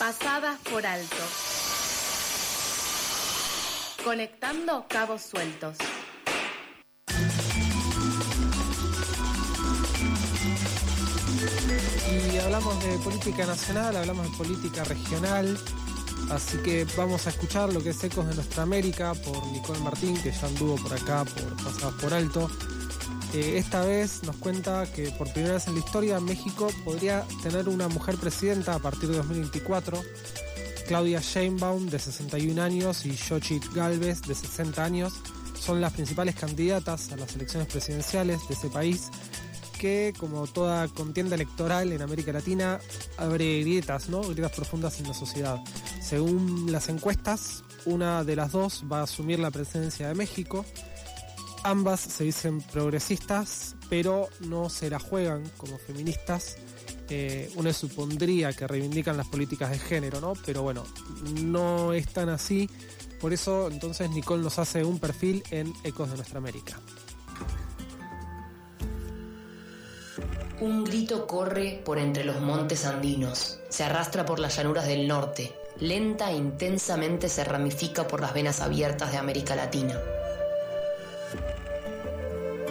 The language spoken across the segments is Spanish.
Pasadas por alto. Conectando cabos sueltos. Y hablamos de política nacional, hablamos de política regional, así que vamos a escuchar lo que es Ecos de Nuestra América por Nicole Martín, que ya anduvo por acá, por Pasadas por Alto. Eh, esta vez nos cuenta que por primera vez en la historia México podría tener una mujer presidenta a partir de 2024. Claudia Sheinbaum, de 61 años, y Xochitl Galvez, de 60 años, son las principales candidatas a las elecciones presidenciales de ese país, que, como toda contienda electoral en América Latina, abre grietas, ¿no? Grietas profundas en la sociedad. Según las encuestas, una de las dos va a asumir la presidencia de México. Ambas se dicen progresistas, pero no se la juegan como feministas. Eh, uno supondría que reivindican las políticas de género, ¿no? Pero bueno, no es tan así. Por eso entonces Nicole nos hace un perfil en Ecos de Nuestra América. Un grito corre por entre los montes andinos, se arrastra por las llanuras del norte, lenta e intensamente se ramifica por las venas abiertas de América Latina.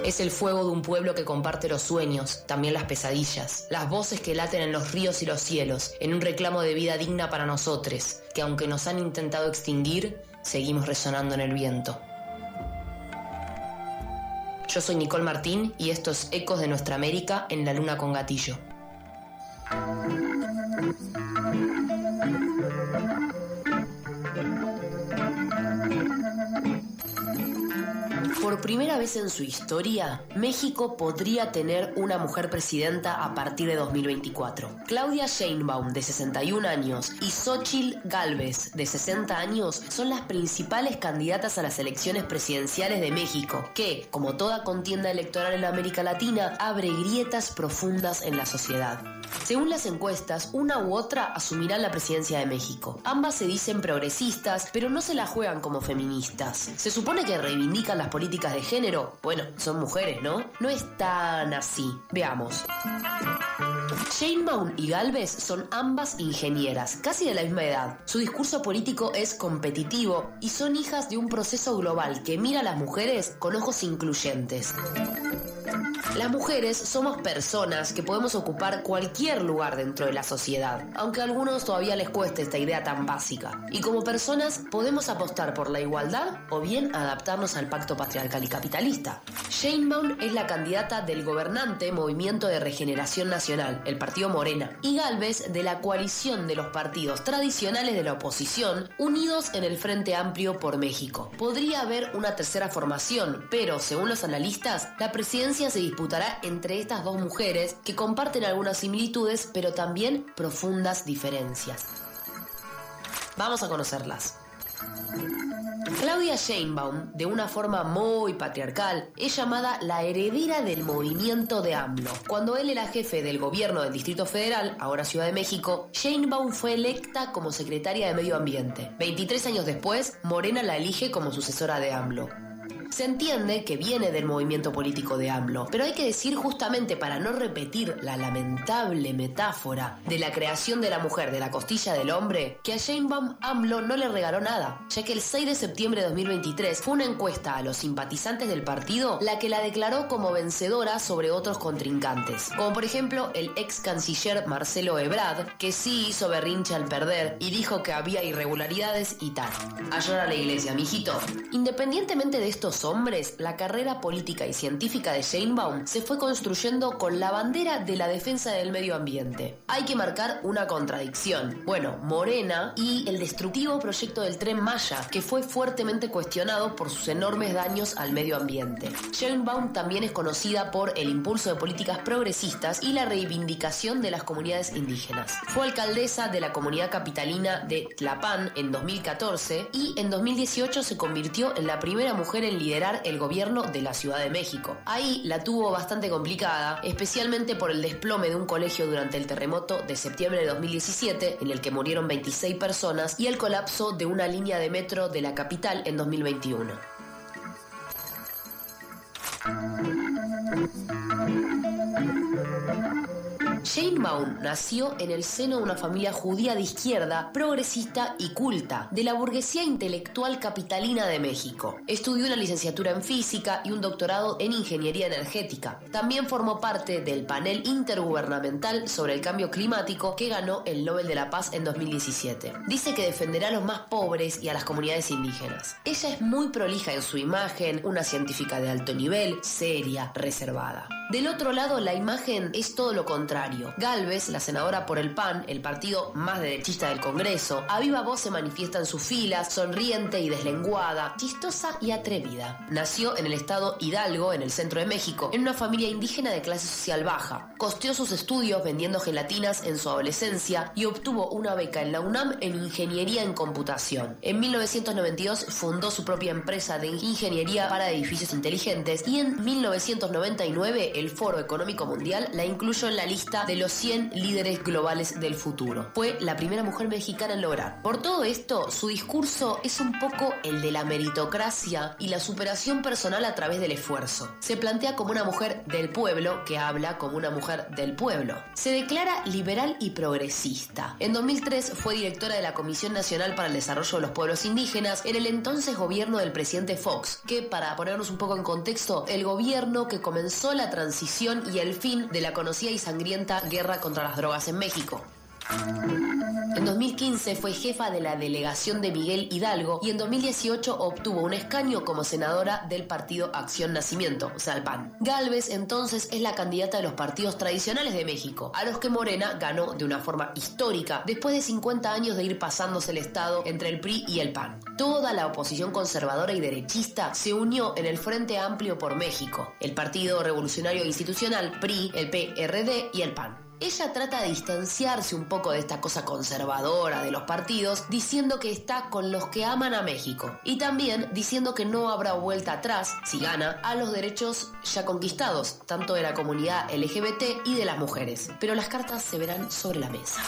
Es el fuego de un pueblo que comparte los sueños, también las pesadillas, las voces que laten en los ríos y los cielos, en un reclamo de vida digna para nosotros, que aunque nos han intentado extinguir, seguimos resonando en el viento. Yo soy Nicole Martín y estos Ecos de Nuestra América en la Luna con Gatillo. Primera vez en su historia, México podría tener una mujer presidenta a partir de 2024. Claudia Sheinbaum, de 61 años, y Xochitl Galvez, de 60 años, son las principales candidatas a las elecciones presidenciales de México, que, como toda contienda electoral en América Latina, abre grietas profundas en la sociedad. Según las encuestas, una u otra asumirán la presidencia de México. Ambas se dicen progresistas, pero no se la juegan como feministas. Se supone que reivindican las políticas de género. Bueno, son mujeres, ¿no? No es tan así. Veamos. Sheinbaum y Galvez son ambas ingenieras, casi de la misma edad. Su discurso político es competitivo y son hijas de un proceso global que mira a las mujeres con ojos incluyentes. Las mujeres somos personas que podemos ocupar cualquier lugar dentro de la sociedad, aunque a algunos todavía les cueste esta idea tan básica. Y como personas podemos apostar por la igualdad o bien adaptarnos al pacto patriarcal y capitalista. Sheinbaum es la candidata del gobernante Movimiento de Regeneración Nacional, el partido Morena, y Galvez de la coalición de los partidos tradicionales de la oposición unidos en el Frente Amplio por México. Podría haber una tercera formación, pero según los analistas, la presidencia se entre estas dos mujeres que comparten algunas similitudes, pero también profundas diferencias. Vamos a conocerlas. Claudia Sheinbaum, de una forma muy patriarcal, es llamada la heredera del movimiento de AMLO. Cuando él era jefe del gobierno del Distrito Federal, ahora Ciudad de México, Sheinbaum fue electa como secretaria de Medio Ambiente. 23 años después, Morena la elige como sucesora de AMLO. Se entiende que viene del movimiento político de AMLO, pero hay que decir justamente para no repetir la lamentable metáfora de la creación de la mujer de la costilla del hombre, que a Sheinbaum AMLO no le regaló nada, ya que el 6 de septiembre de 2023 fue una encuesta a los simpatizantes del partido la que la declaró como vencedora sobre otros contrincantes, como por ejemplo el ex canciller Marcelo Ebrard, que sí hizo berrinche al perder y dijo que había irregularidades y tal. A a la iglesia, mijito. Independientemente de estos hombres, la carrera política y científica de Sheinbaum se fue construyendo con la bandera de la defensa del medio ambiente. Hay que marcar una contradicción. Bueno, Morena y el destructivo proyecto del tren Maya, que fue fuertemente cuestionado por sus enormes daños al medio ambiente. Sheinbaum también es conocida por el impulso de políticas progresistas y la reivindicación de las comunidades indígenas. Fue alcaldesa de la comunidad capitalina de Tlapán en 2014 y en 2018 se convirtió en la primera mujer en liderar el gobierno de la Ciudad de México. Ahí la tuvo bastante complicada, especialmente por el desplome de un colegio durante el terremoto de septiembre de 2017, en el que murieron 26 personas, y el colapso de una línea de metro de la capital en 2021. Jane Baum nació en el seno de una familia judía de izquierda, progresista y culta, de la burguesía intelectual capitalina de México. Estudió una licenciatura en física y un doctorado en ingeniería energética. También formó parte del panel intergubernamental sobre el cambio climático que ganó el Nobel de la Paz en 2017. Dice que defenderá a los más pobres y a las comunidades indígenas. Ella es muy prolija en su imagen, una científica de alto nivel, seria, reservada. Del otro lado, la imagen es todo lo contrario. Galvez, la senadora por el PAN, el partido más derechista del Congreso, a viva voz se manifiesta en sus filas, sonriente y deslenguada, chistosa y atrevida. Nació en el estado Hidalgo, en el centro de México, en una familia indígena de clase social baja. Costeó sus estudios vendiendo gelatinas en su adolescencia y obtuvo una beca en la UNAM en Ingeniería en Computación. En 1992 fundó su propia empresa de ingeniería para edificios inteligentes y en 1999 el Foro Económico Mundial la incluyó en la lista de los 100 líderes globales del futuro. Fue la primera mujer mexicana en lograr. Por todo esto, su discurso es un poco el de la meritocracia y la superación personal a través del esfuerzo. Se plantea como una mujer del pueblo que habla como una mujer del pueblo. Se declara liberal y progresista. En 2003 fue directora de la Comisión Nacional para el Desarrollo de los Pueblos Indígenas en el entonces gobierno del presidente Fox, que para ponernos un poco en contexto, el gobierno que comenzó la transición transición y el fin de la conocida y sangrienta guerra contra las drogas en México. En 2015 fue jefa de la delegación de Miguel Hidalgo y en 2018 obtuvo un escaño como senadora del partido Acción Nacimiento, o sea, el PAN. Galvez entonces es la candidata de los partidos tradicionales de México, a los que Morena ganó de una forma histórica después de 50 años de ir pasándose el Estado entre el PRI y el PAN. Toda la oposición conservadora y derechista se unió en el Frente Amplio por México, el Partido Revolucionario Institucional, PRI, el PRD y el PAN. Ella trata de distanciarse un poco de esta cosa conservadora de los partidos, diciendo que está con los que aman a México y también diciendo que no habrá vuelta atrás, si gana, a los derechos ya conquistados, tanto de la comunidad LGBT y de las mujeres. Pero las cartas se verán sobre la mesa.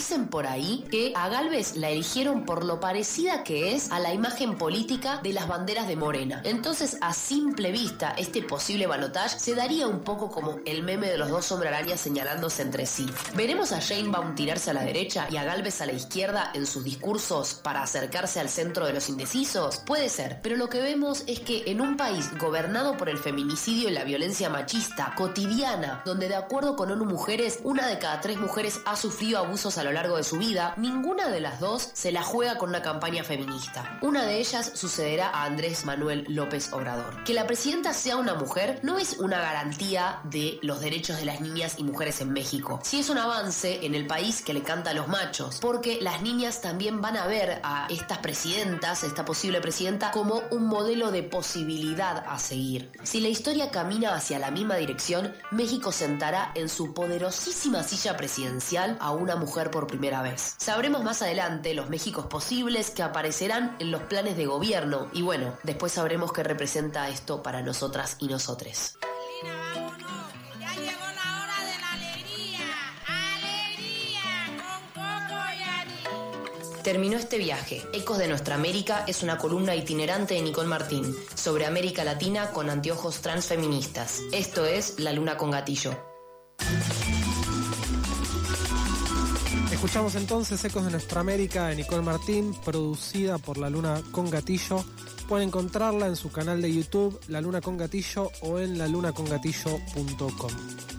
Dicen por ahí que a Galvez la eligieron por lo parecida que es a la imagen política de las banderas de Morena. Entonces, a simple vista, este posible balotaje se daría un poco como el meme de los dos hombre señalándose entre sí. ¿Veremos a Jane Baum tirarse a la derecha y a Galvez a la izquierda en sus discursos para acercarse al centro de los indecisos? Puede ser, pero lo que vemos es que en un país gobernado por el feminicidio y la violencia machista cotidiana, donde de acuerdo con ONU Mujeres, una de cada tres mujeres ha sufrido abusos a lo largo de su vida, ninguna de las dos se la juega con una campaña feminista. Una de ellas sucederá a Andrés Manuel López Obrador. Que la presidenta sea una mujer no es una garantía de los derechos de las niñas y mujeres en México. Sí es un avance en el país que le canta a los machos, porque las niñas también van a ver a estas presidentas, esta posible presidenta, como un modelo de posibilidad a seguir. Si la historia camina hacia la misma dirección, México sentará en su poderosísima silla presidencial a una mujer por primera vez. Sabremos más adelante los Méxicos posibles que aparecerán en los planes de gobierno y bueno, después sabremos qué representa esto para nosotras y nosotres. Terminó este viaje. Ecos de Nuestra América es una columna itinerante de Nicole Martín sobre América Latina con anteojos transfeministas. Esto es La Luna con Gatillo. Escuchamos entonces Ecos de Nuestra América de Nicole Martín, producida por La Luna con Gatillo. Pueden encontrarla en su canal de YouTube, La Luna con Gatillo, o en lalunacongatillo.com.